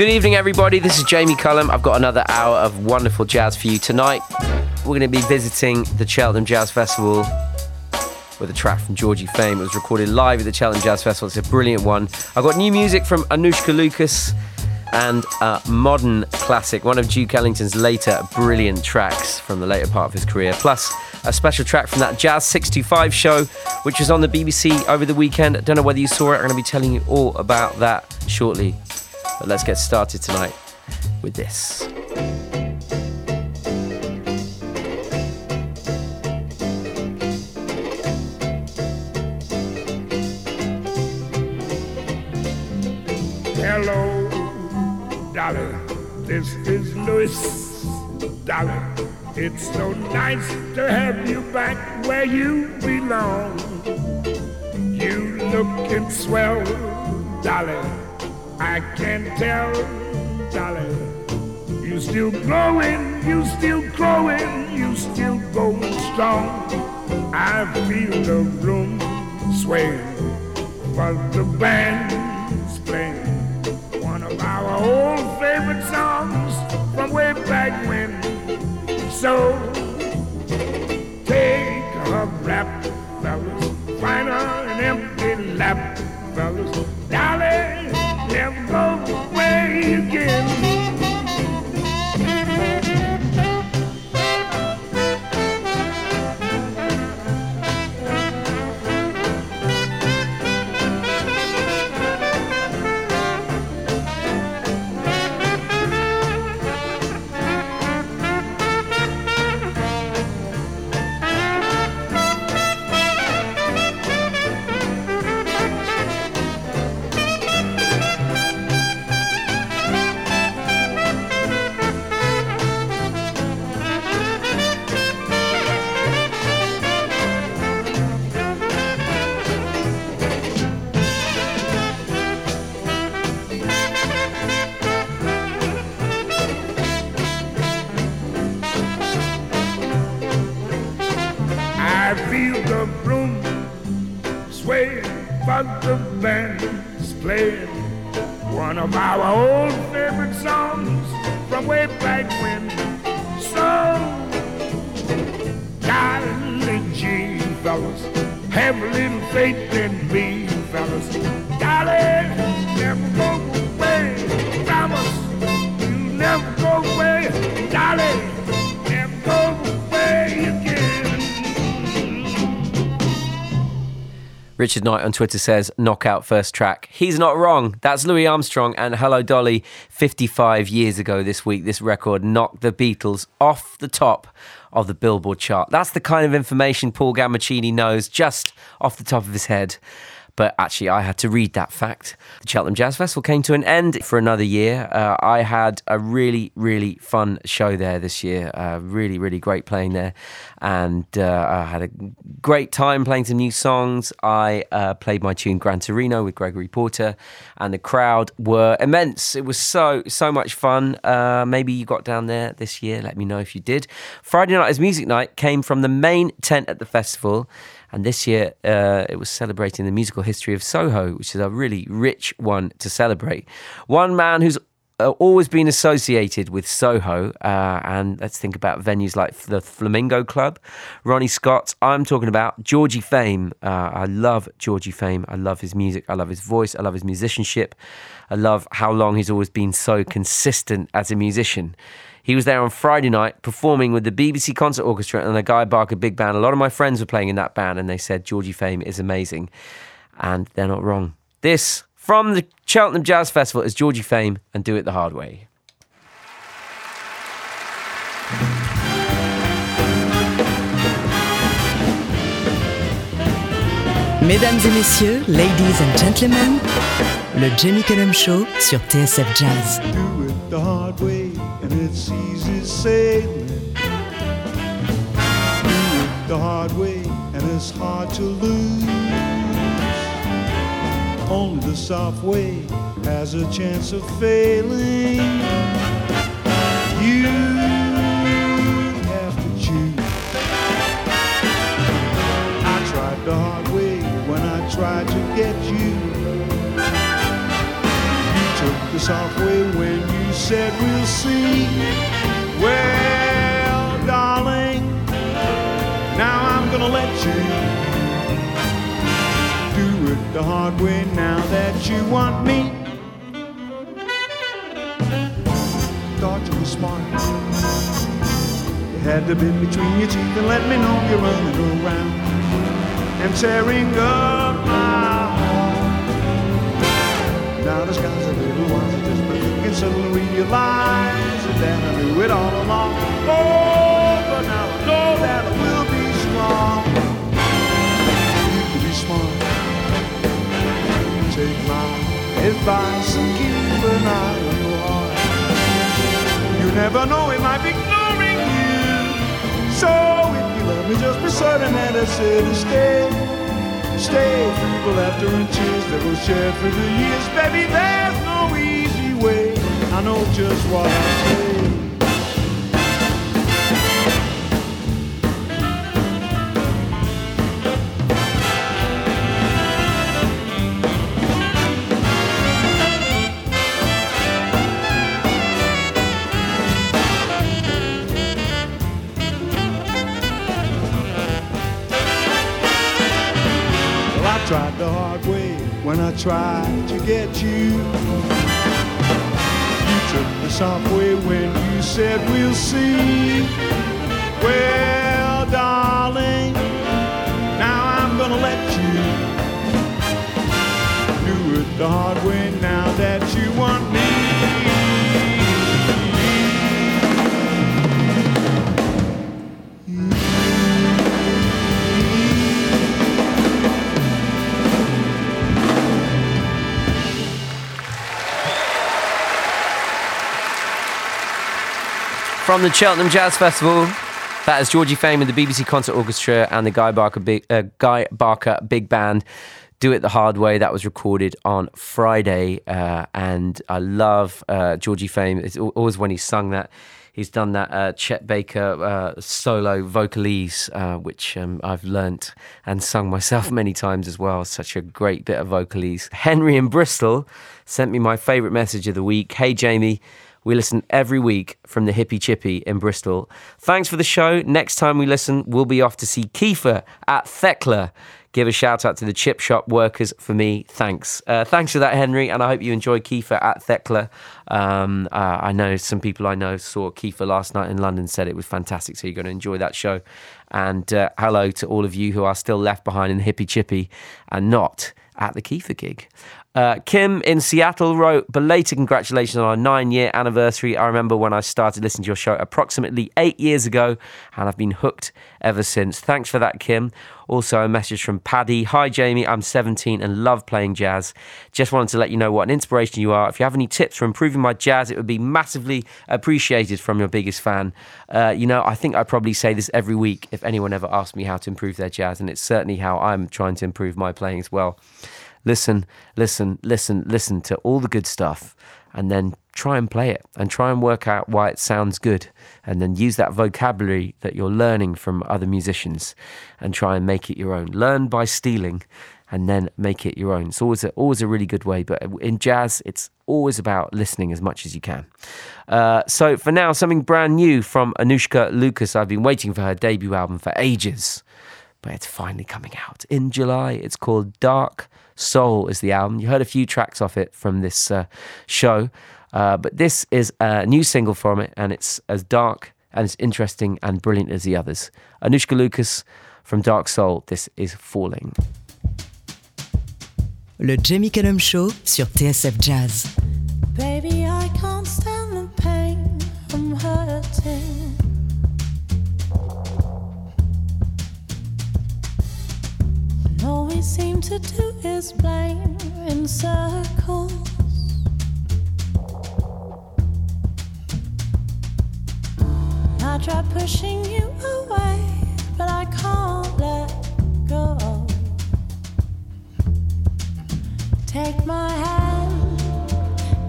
Good evening, everybody. This is Jamie Cullum. I've got another hour of wonderful jazz for you tonight. We're going to be visiting the Cheltenham Jazz Festival with a track from Georgie Fame. It was recorded live at the Cheltenham Jazz Festival. It's a brilliant one. I've got new music from Anoushka Lucas and a modern classic, one of Duke Ellington's later brilliant tracks from the later part of his career. Plus, a special track from that Jazz 625 show, which was on the BBC over the weekend. I don't know whether you saw it. I'm going to be telling you all about that shortly. But let's get started tonight with this. Hello, Dolly. This is Louis, Dolly. It's so nice to have you back where you belong. You lookin' swell, Dolly. I can't tell, Dolly. You still growing, you still growing, you still going strong. I feel the room sway, but the band's playing one of our old favorite songs from way back when. So take a rap, fellas, find an empty lap, fellas. Dolly, never go away again. Richard Knight on Twitter says, knockout first track. He's not wrong. That's Louis Armstrong and Hello Dolly 55 years ago this week. This record knocked the Beatles off the top of the Billboard chart. That's the kind of information Paul Gambaccini knows just off the top of his head. But actually, I had to read that fact. The Cheltenham Jazz Festival came to an end for another year. Uh, I had a really, really fun show there this year. Uh, really, really great playing there. And uh, I had a great time playing some new songs. I uh, played my tune Gran Torino with Gregory Porter, and the crowd were immense. It was so, so much fun. Uh, maybe you got down there this year. Let me know if you did. Friday night as music night came from the main tent at the festival. And this year, uh, it was celebrating the musical history of Soho, which is a really rich one to celebrate. One man who's uh, always been associated with Soho, uh, and let's think about venues like the Flamingo Club, Ronnie Scott. I'm talking about Georgie Fame. Uh, I love Georgie Fame. I love his music. I love his voice. I love his musicianship. I love how long he's always been so consistent as a musician. He was there on Friday night performing with the BBC Concert Orchestra and the Guy Barker Big Band. A lot of my friends were playing in that band and they said Georgie Fame is amazing. And they're not wrong. This from the Cheltenham Jazz Festival is Georgie Fame and Do It the Hard Way. Mesdames et messieurs, ladies and gentlemen, le Jamie Cullum Show sur TSF Jazz. do it the hard way, and it's easy sailing. Do it the hard way, and it's hard to lose. Only the soft way has a chance of failing. You have to choose. I tried the hard way when I tried to get you. Took the soft way when you said we'll see. Well, darling, now I'm gonna let you do it the hard way now that you want me. Thought you were smart. You had the bit between your teeth and let me know you're running around and tearing up my heart. Now the sky's a little wiser just but you can realize that I knew it all along. Oh, but now I know that I will be strong. You can be smart. Take my advice and keep an eye on your heart. You never know, it might be ignoring you. So if you love me, just be certain that I said to stay. Stay through the laughter and tears that we'll share through the years. Baby, easy way. I know just what I say. Tried the hard way when I tried to get you. Soft when you said we'll see. From the Cheltenham Jazz Festival, that is Georgie Fame and the BBC Concert Orchestra and the Guy Barker Big, uh, Guy Barker Big Band. Do It the Hard Way. That was recorded on Friday. Uh, and I love uh, Georgie Fame. It's always when he's sung that. He's done that uh, Chet Baker uh, solo vocalese, uh, which um, I've learnt and sung myself many times as well. Such a great bit of vocalese. Henry in Bristol sent me my favourite message of the week. Hey, Jamie. We listen every week from the Hippie Chippy in Bristol. Thanks for the show. Next time we listen, we'll be off to see Kiefer at Thekla. Give a shout out to the chip shop workers for me. Thanks. Uh, thanks for that, Henry. And I hope you enjoy Kiefer at Thekla. Um, uh, I know some people I know saw Kiefer last night in London, said it was fantastic. So you're going to enjoy that show. And uh, hello to all of you who are still left behind in the Hippie Chippy and not at the Kiefer gig. Uh, Kim in Seattle wrote, belated congratulations on our nine year anniversary. I remember when I started listening to your show approximately eight years ago, and I've been hooked ever since. Thanks for that, Kim. Also, a message from Paddy Hi, Jamie. I'm 17 and love playing jazz. Just wanted to let you know what an inspiration you are. If you have any tips for improving my jazz, it would be massively appreciated from your biggest fan. Uh, you know, I think I probably say this every week if anyone ever asked me how to improve their jazz, and it's certainly how I'm trying to improve my playing as well listen, listen, listen, listen to all the good stuff and then try and play it and try and work out why it sounds good and then use that vocabulary that you're learning from other musicians and try and make it your own. Learn by stealing and then make it your own. It's always a, always a really good way, but in jazz, it's always about listening as much as you can. Uh, so for now, something brand new from Anoushka Lucas. I've been waiting for her debut album for ages, but it's finally coming out in July. It's called Dark Soul is the album. You heard a few tracks off it from this uh, show, uh, but this is a new single from it, and it's as dark and as interesting and brilliant as the others. Anoushka Lucas from Dark Soul. This is Falling. Le Jamie Cullum Show sur TSF Jazz. All we seem to do is blame in circles. I try pushing you away, but I can't let go. Take my hand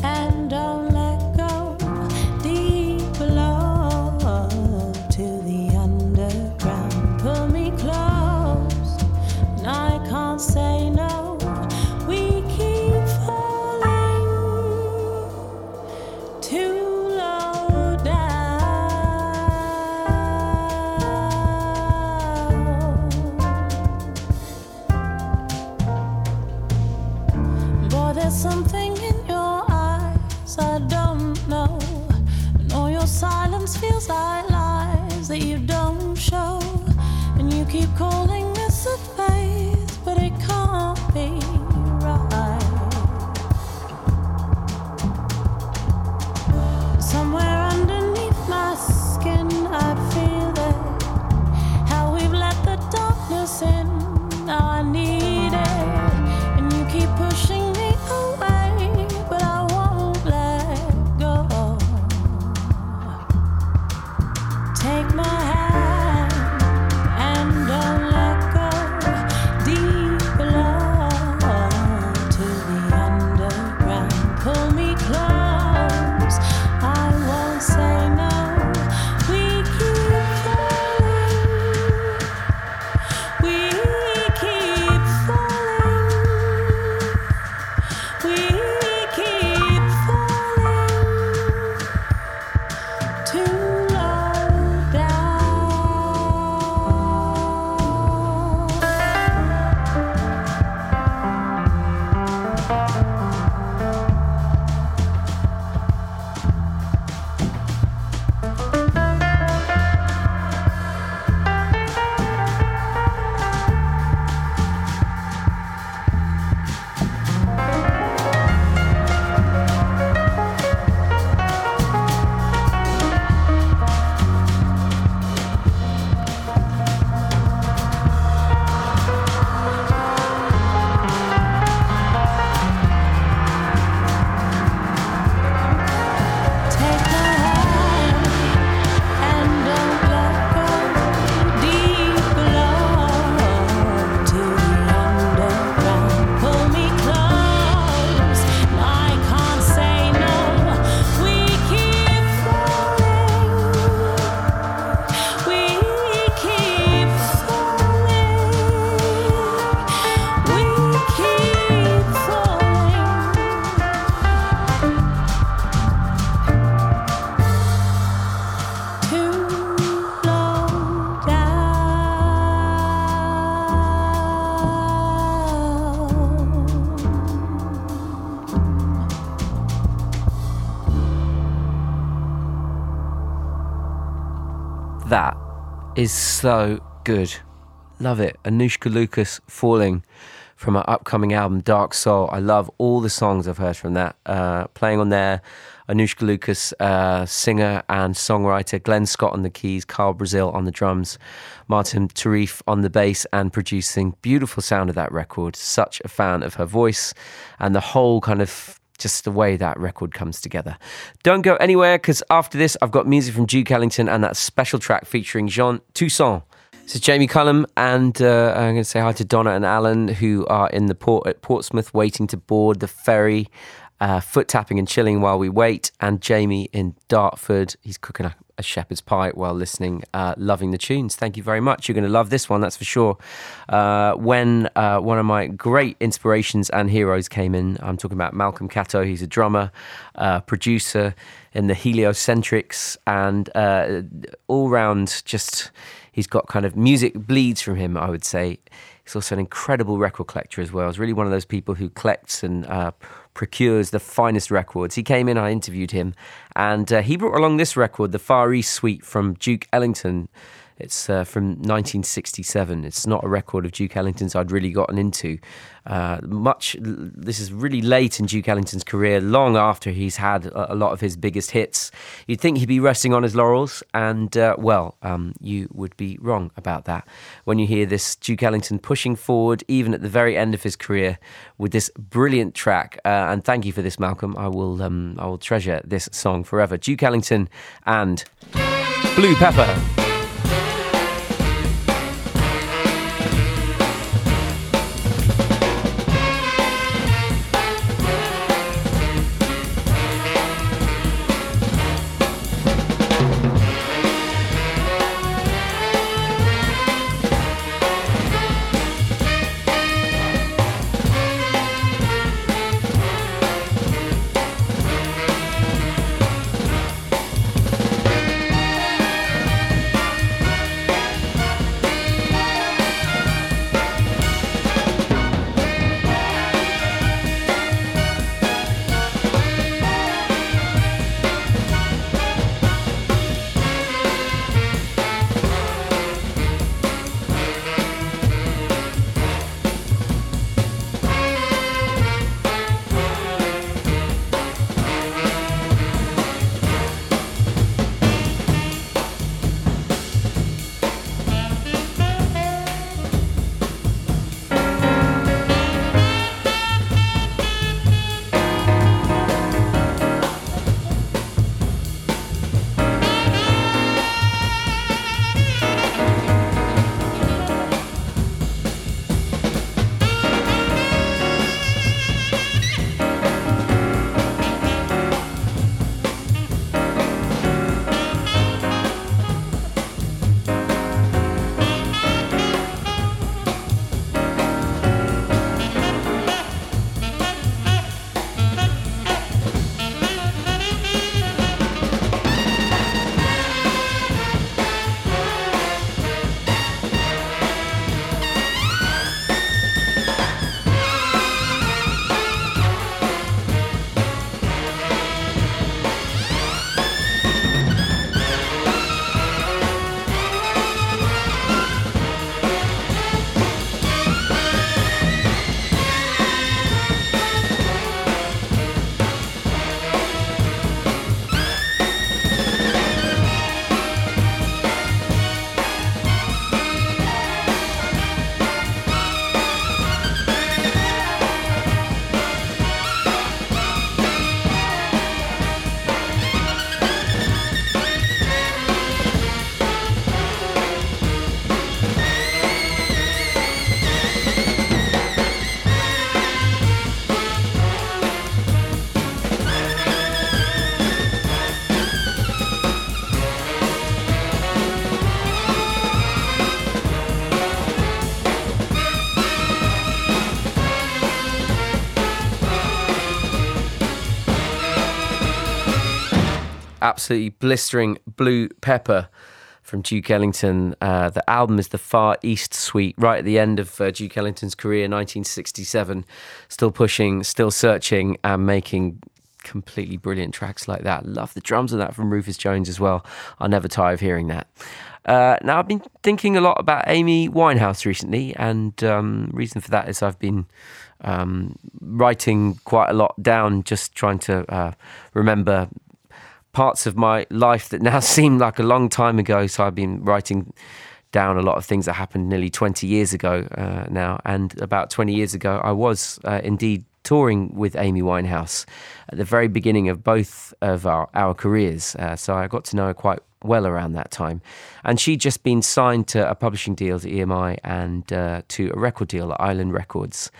and don't is so good. Love it. Anoushka Lucas Falling from her upcoming album Dark Soul. I love all the songs I've heard from that. Uh, playing on there, Anoushka Lucas, uh, singer and songwriter, Glenn Scott on the keys, Carl Brazil on the drums, Martin Tarif on the bass, and producing. Beautiful sound of that record. Such a fan of her voice and the whole kind of just the way that record comes together. Don't go anywhere because after this, I've got music from Duke Ellington and that special track featuring Jean Toussaint. This is Jamie Cullum, and uh, I'm going to say hi to Donna and Alan, who are in the port at Portsmouth waiting to board the ferry uh, foot tapping and chilling while we wait. And Jamie in Dartford, he's cooking a, a shepherd's pie while listening, uh, loving the tunes. Thank you very much. You're going to love this one, that's for sure. Uh, when uh, one of my great inspirations and heroes came in, I'm talking about Malcolm Catto. He's a drummer, uh, producer in the Heliocentrics, and uh, all round just he's got kind of music bleeds from him, I would say. He's also an incredible record collector as well. He's really one of those people who collects and uh, procures the finest records. He came in, I interviewed him, and uh, he brought along this record, the Far East Suite from Duke Ellington. It's uh, from 1967. It's not a record of Duke Ellington's I'd really gotten into. Uh, much. This is really late in Duke Ellington's career, long after he's had a, lot of his biggest hits. You'd think he'd be resting on his laurels, and uh, well, um, you would be wrong about that. When you hear this Duke Ellington pushing forward, even at the very end of his career, with this brilliant track. Uh, and thank you for this, Malcolm. I will. Um, I will treasure this song forever. Duke Ellington and Blue Pepper. Absolutely blistering blue pepper from Duke Ellington. Uh, the album is the Far East Suite, right at the end of uh, Duke Ellington's career, 1967. Still pushing, still searching, and making completely brilliant tracks like that. Love the drums of that from Rufus Jones as well. I'll never tire of hearing that. Uh, now I've been thinking a lot about Amy Winehouse recently, and um, reason for that is I've been um, writing quite a lot down, just trying to uh, remember parts of my life that now seem like a long time ago. So I've been writing down a lot of things that happened nearly 20 years ago uh, now. And about 20 years ago, I was uh, indeed touring with Amy Winehouse at the very beginning of both of our, our careers. Uh, so I got to know her quite well around that time. And she'd just been signed to a publishing deal to EMI and uh, to a record deal at Island Records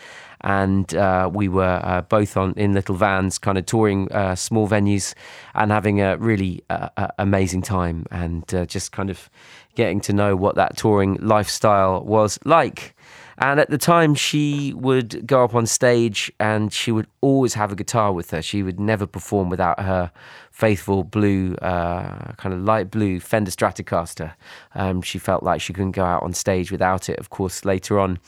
and uh, we were uh, both on in little vans, kind of touring uh, small venues and having a really uh, amazing time, and uh, just kind of getting to know what that touring lifestyle was like. And at the time, she would go up on stage and she would always have a guitar with her. She would never perform without her faithful blue, uh, kind of light blue Fender Stratocaster. Um, she felt like she couldn't go out on stage without it. Of course, later on,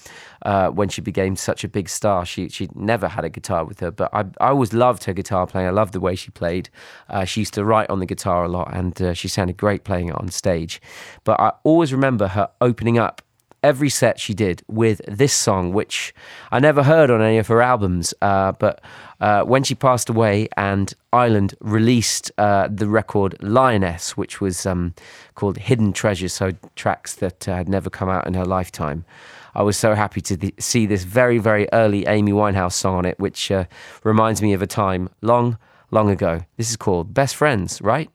uh, when she became such a big star, she she never had a guitar with her. But I, I always loved her guitar playing. I loved the way she played. Uh, she used to write on the guitar a lot, and uh, she sounded great playing it on stage. But I always remember her opening up every set she did with this song, which I never heard on any of her albums. Uh, but uh, when she passed away, and Island released uh, the record Lioness, which was um, called Hidden Treasures, so tracks that uh, had never come out in her lifetime. I was so happy to th- see this very, very early Amy Winehouse song on it, which uh, reminds me of a time long, long ago. This is called Best Friends, right?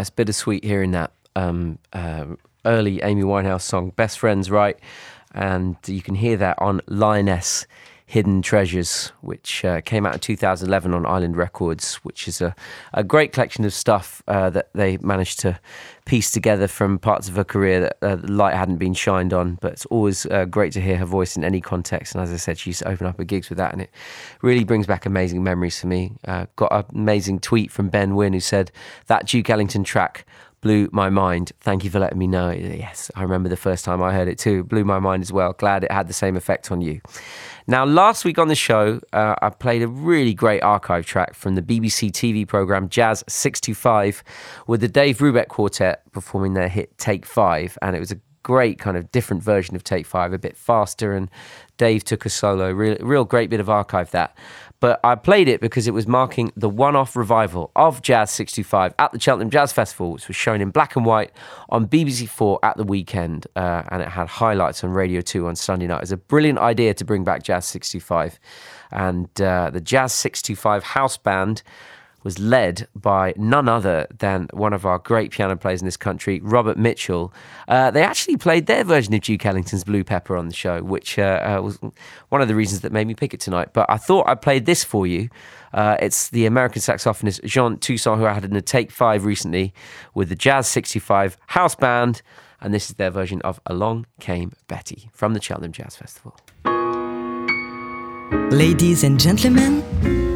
It's bittersweet hearing that um, uh, early Amy Winehouse song, Best Friends, right? And you can hear that on Lioness Hidden Treasures, which uh, came out in 2011 on Island Records, which is a, a great collection of stuff uh, that they managed to piece together from parts of her career that uh, the light hadn't been shined on. But it's always uh, great to hear her voice in any context. And as I said, she used to open up her gigs with that, and it really brings back amazing memories for me. Uh, got an amazing tweet from Ben Wynn who said, That Duke Ellington track blew my mind. Thank you for letting me know. Yes, I remember the first time I heard it too. Blew my mind as well. Glad it had the same effect on you. Now, last week on the show, uh, I played a really great archive track from the BBC TV programme Jazz 625 with the Dave Brubeck Quartet performing their hit Take Five. And it was a great kind of different version of Take Five, a bit faster, and Dave took a solo. Real, real great bit of archive that but I played it because it was marking the one off revival of Jazz 65 at the Cheltenham Jazz Festival, which was shown in black and white on BBC Four at the weekend. Uh, and it had highlights on Radio 2 on Sunday night. It was a brilliant idea to bring back Jazz 65. And uh, the Jazz 625 house band was led by none other than one of our great piano players in this country, Robert Mitchell. Uh, they actually played their version of Duke Ellington's Blue Pepper on the show, which uh, uh, was one of the reasons that made me pick it tonight. But I thought I played this for you. Uh, it's the American saxophonist Jean Toussaint, who I had in a take five recently with the Jazz 65 House Band. And this is their version of Along Came Betty from the Cheltenham Jazz Festival. Ladies and gentlemen,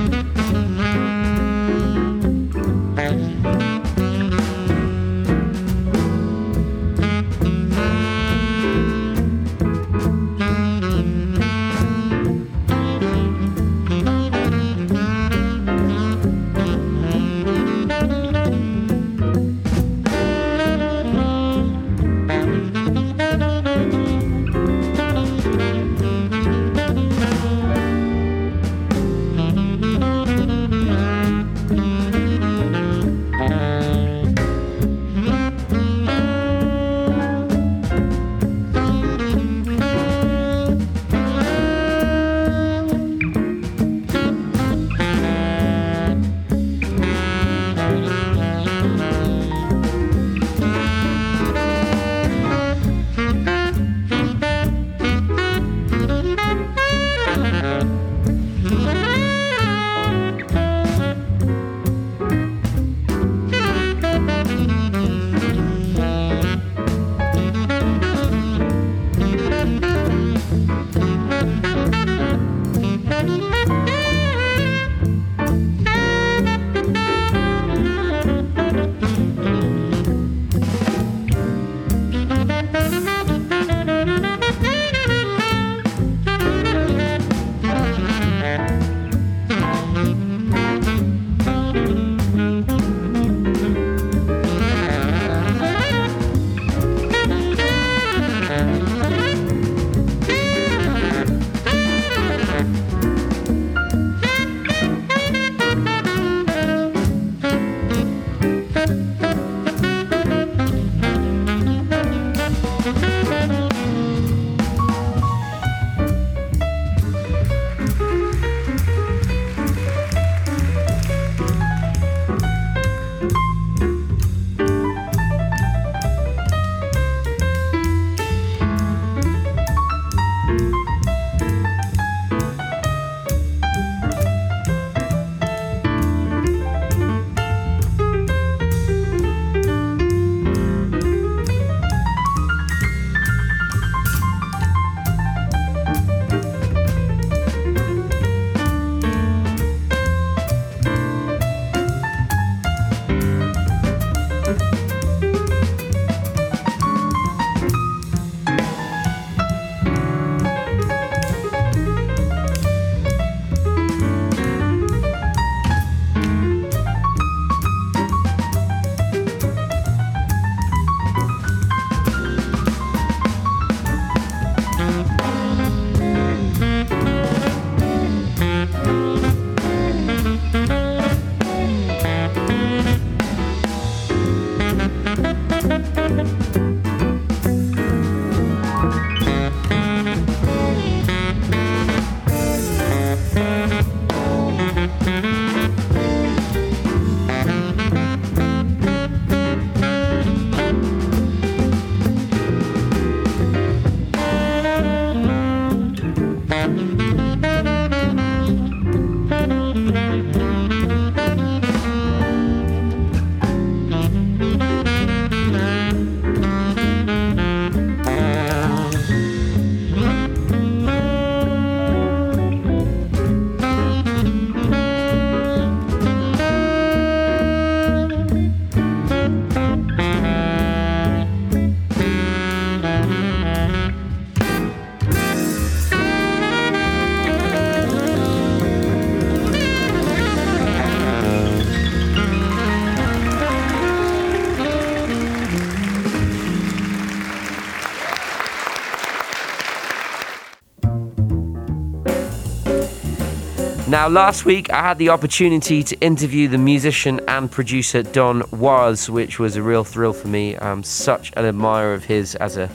Now, last week I had the opportunity to interview the musician and producer Don Was, which was a real thrill for me. I'm such an admirer of his as a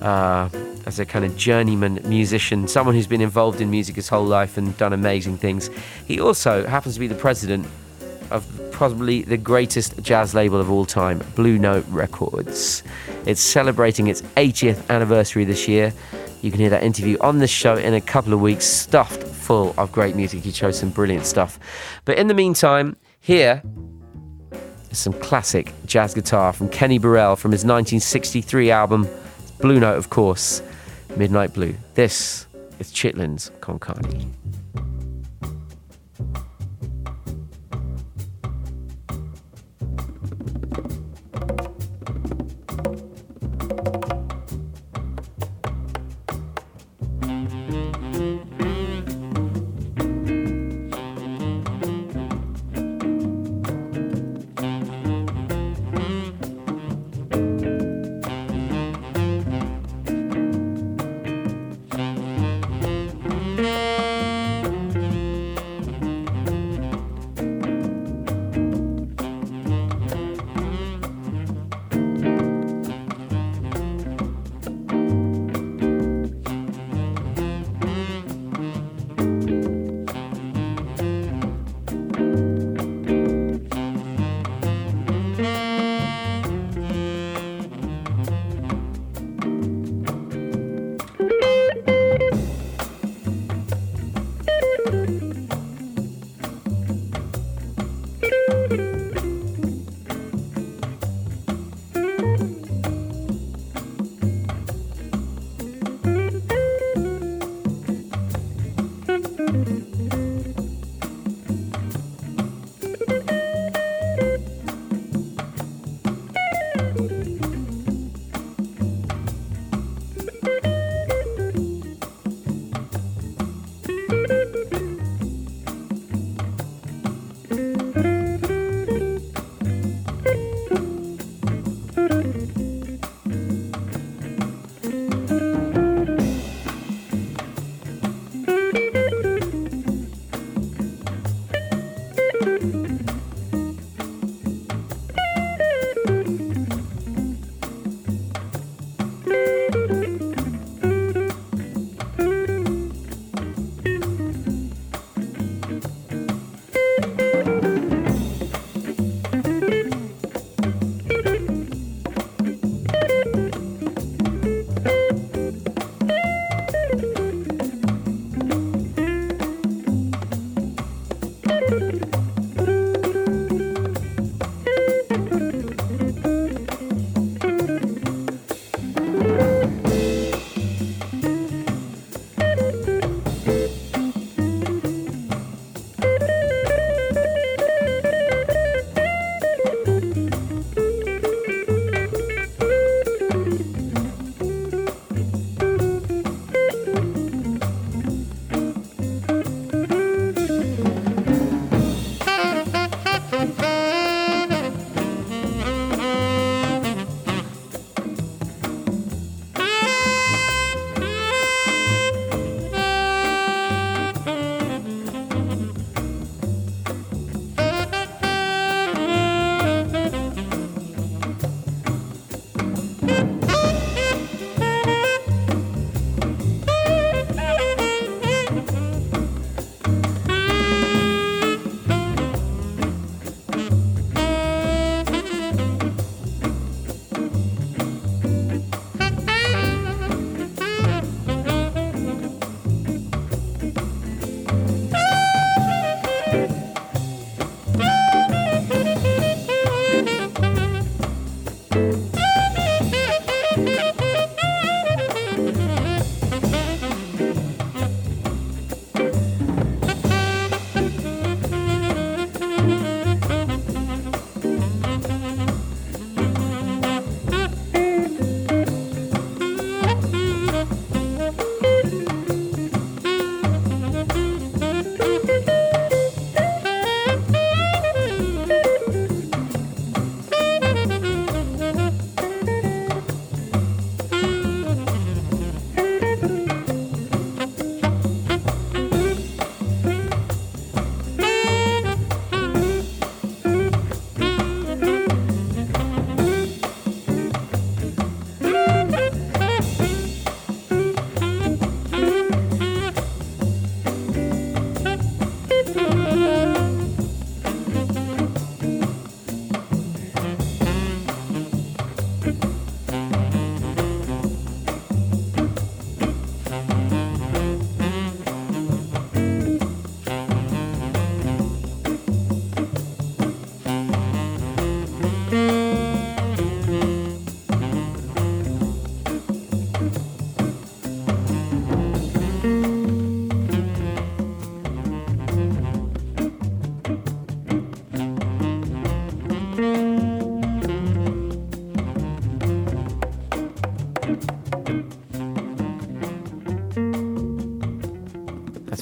uh, as a kind of journeyman musician, someone who's been involved in music his whole life and done amazing things. He also happens to be the president of probably the greatest jazz label of all time, Blue Note Records. It's celebrating its 80th anniversary this year. You can hear that interview on this show in a couple of weeks, stuffed full of great music. He chose some brilliant stuff. But in the meantime, here is some classic jazz guitar from Kenny Burrell from his 1963 album, Blue Note, of course, Midnight Blue. This is Chitlin's Con Carne.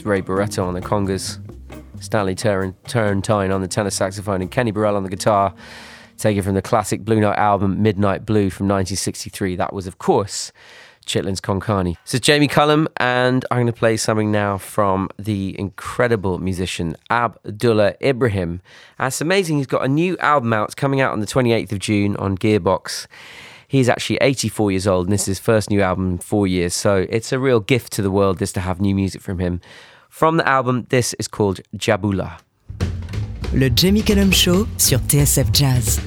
Ray Barretto on the congas, Stanley Turrentine on the tenor saxophone, and Kenny Burrell on the guitar. Taken from the classic Blue Note album Midnight Blue from 1963. That was, of course, Chitlins Con Carne. This is Jamie Cullum, and I'm going to play something now from the incredible musician Abdullah Ibrahim. And it's amazing, he's got a new album out. It's coming out on the 28th of June on Gearbox. He's actually 84 years old, and this is his first new album in four years. So it's a real gift to the world this to have new music from him. From the album, this is called Jabula. Le Jamie Cullum Show sur TSF Jazz.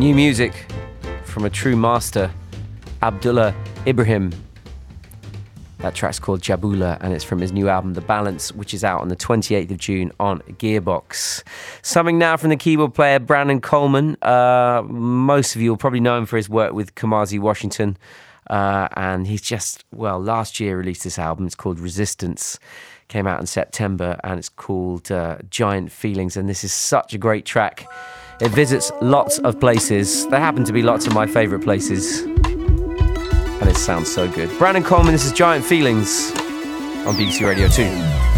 New music from a true master, Abdullah Ibrahim. That track's called Jabula and it's from his new album, The Balance, which is out on the 28th of June on Gearbox. Something now from the keyboard player Brandon Coleman. Uh, most of you will probably know him for his work with Kamasi Washington. Uh, and he's just, well, last year released this album. It's called Resistance. Came out in September and it's called uh, Giant Feelings. And this is such a great track. It visits lots of places. There happen to be lots of my favourite places. And it sounds so good. Brandon Coleman, this is Giant Feelings on BBC Radio 2.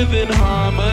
Live in harmony.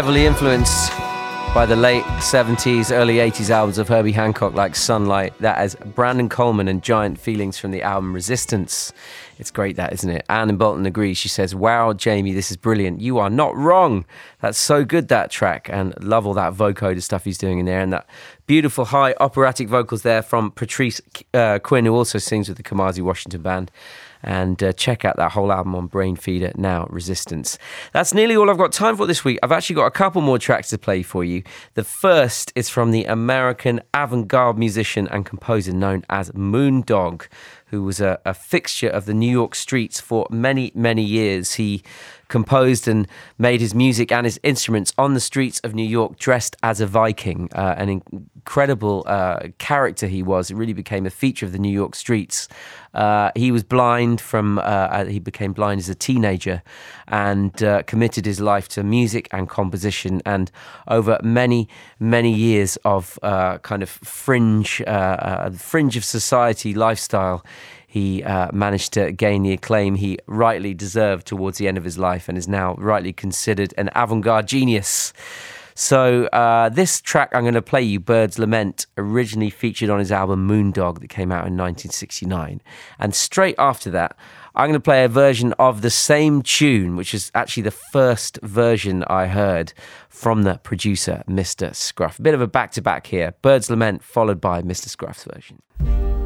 Heavily influenced by the late 70s, early 80s albums of Herbie Hancock like Sunlight. That is Brandon Coleman and Giant Feelings from the album Resistance. It's great, that, isn't it? Anne in Bolton agrees. She says, Wow, Jamie, this is brilliant. You are not wrong. That's so good, that track. And love all that vocoder stuff he's doing in there. And that beautiful high operatic vocals there from Patrice uh, Quinn, who also sings with the Kamasi Washington Band and uh, check out that whole album on Brainfeeder now, Resistance. That's nearly all I've got time for this week. I've actually got a couple more tracks to play for you. The first is from the American avant garde musician and composer known as Moondog, who was a, a fixture of the New York streets for many, many years. He composed and made his music and his instruments on the streets of New York dressed as a Viking. Uh, an incredible uh, character he was. It really became a feature of the New York streets. Uh, he was blind from, uh, he became blind as a teenager and uh, committed his life to music and composition. And over many, many years of uh, kind of fringe, uh, uh, fringe of society lifestyle, he uh, managed to gain the acclaim he rightly deserved towards the end of his life and is now rightly considered an avant garde genius. So, uh, this track I'm going to play you, Bird's Lament, originally featured on his album Moondog that came out in 1969. And straight after that, I'm going to play a version of the same tune, which is actually the first version I heard from the producer, Mr. Scruff. A bit of a back to back here Bird's Lament, followed by Mr. Scruff's version.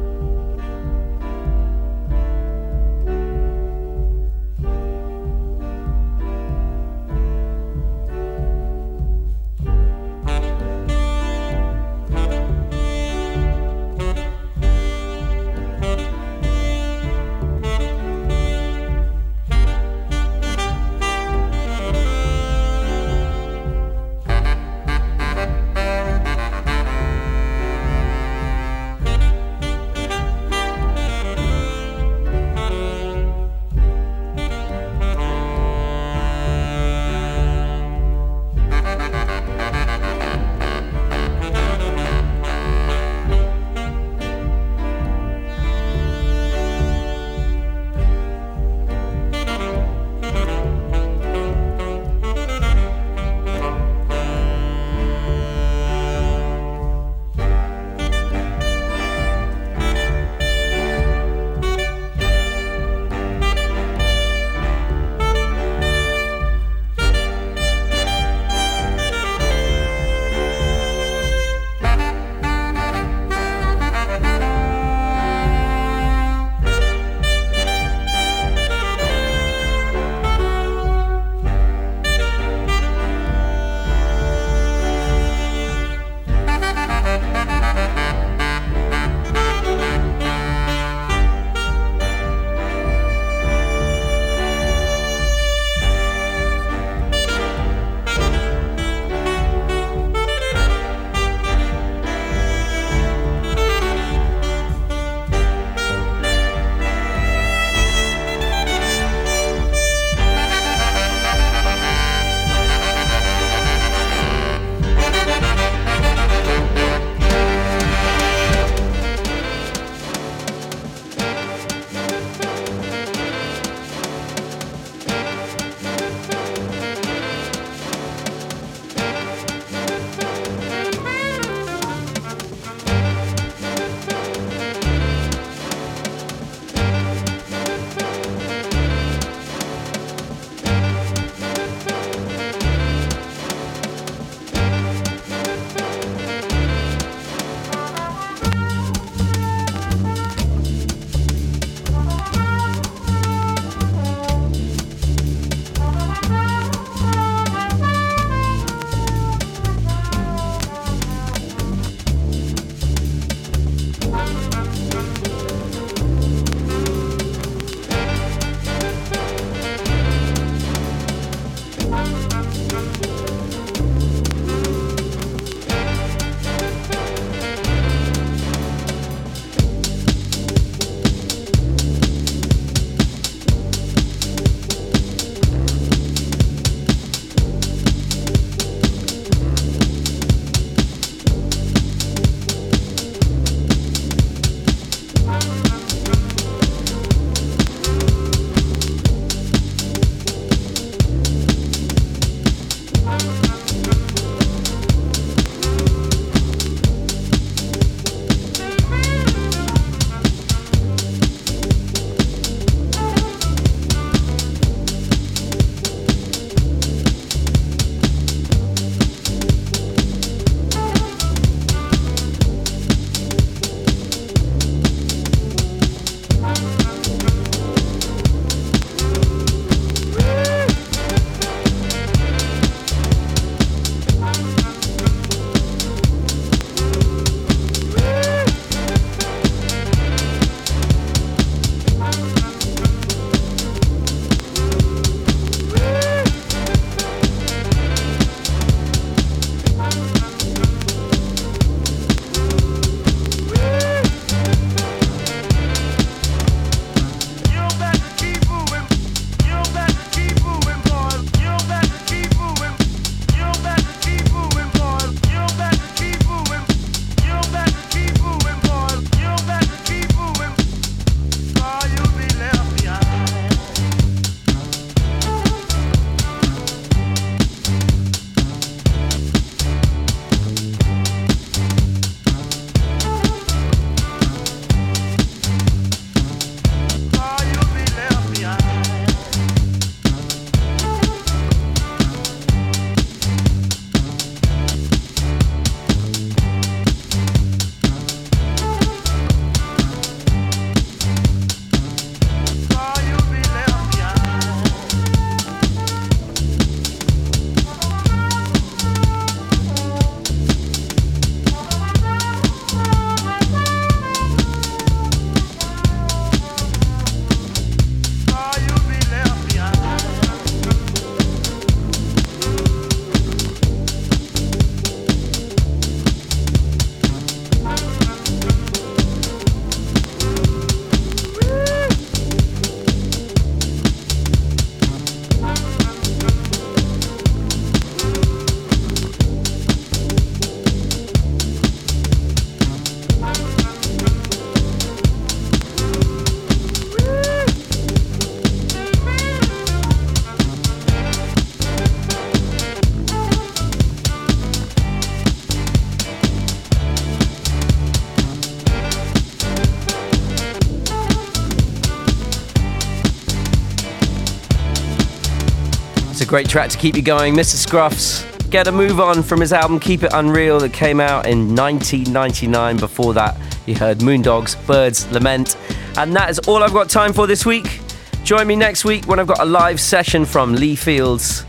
Great track to keep you going. Mr. Scruffs, get a move on from his album Keep It Unreal that came out in 1999. Before that, you heard Moondogs, Birds, Lament. And that is all I've got time for this week. Join me next week when I've got a live session from Lee Fields.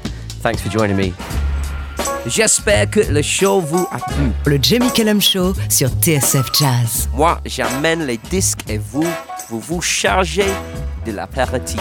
Thanks for joining me. J'espère que le show vous a plu. Le Jamie Cullum Show sur TSF Jazz. Moi, j'amène les disques et vous, vous vous chargez de l'apéritif.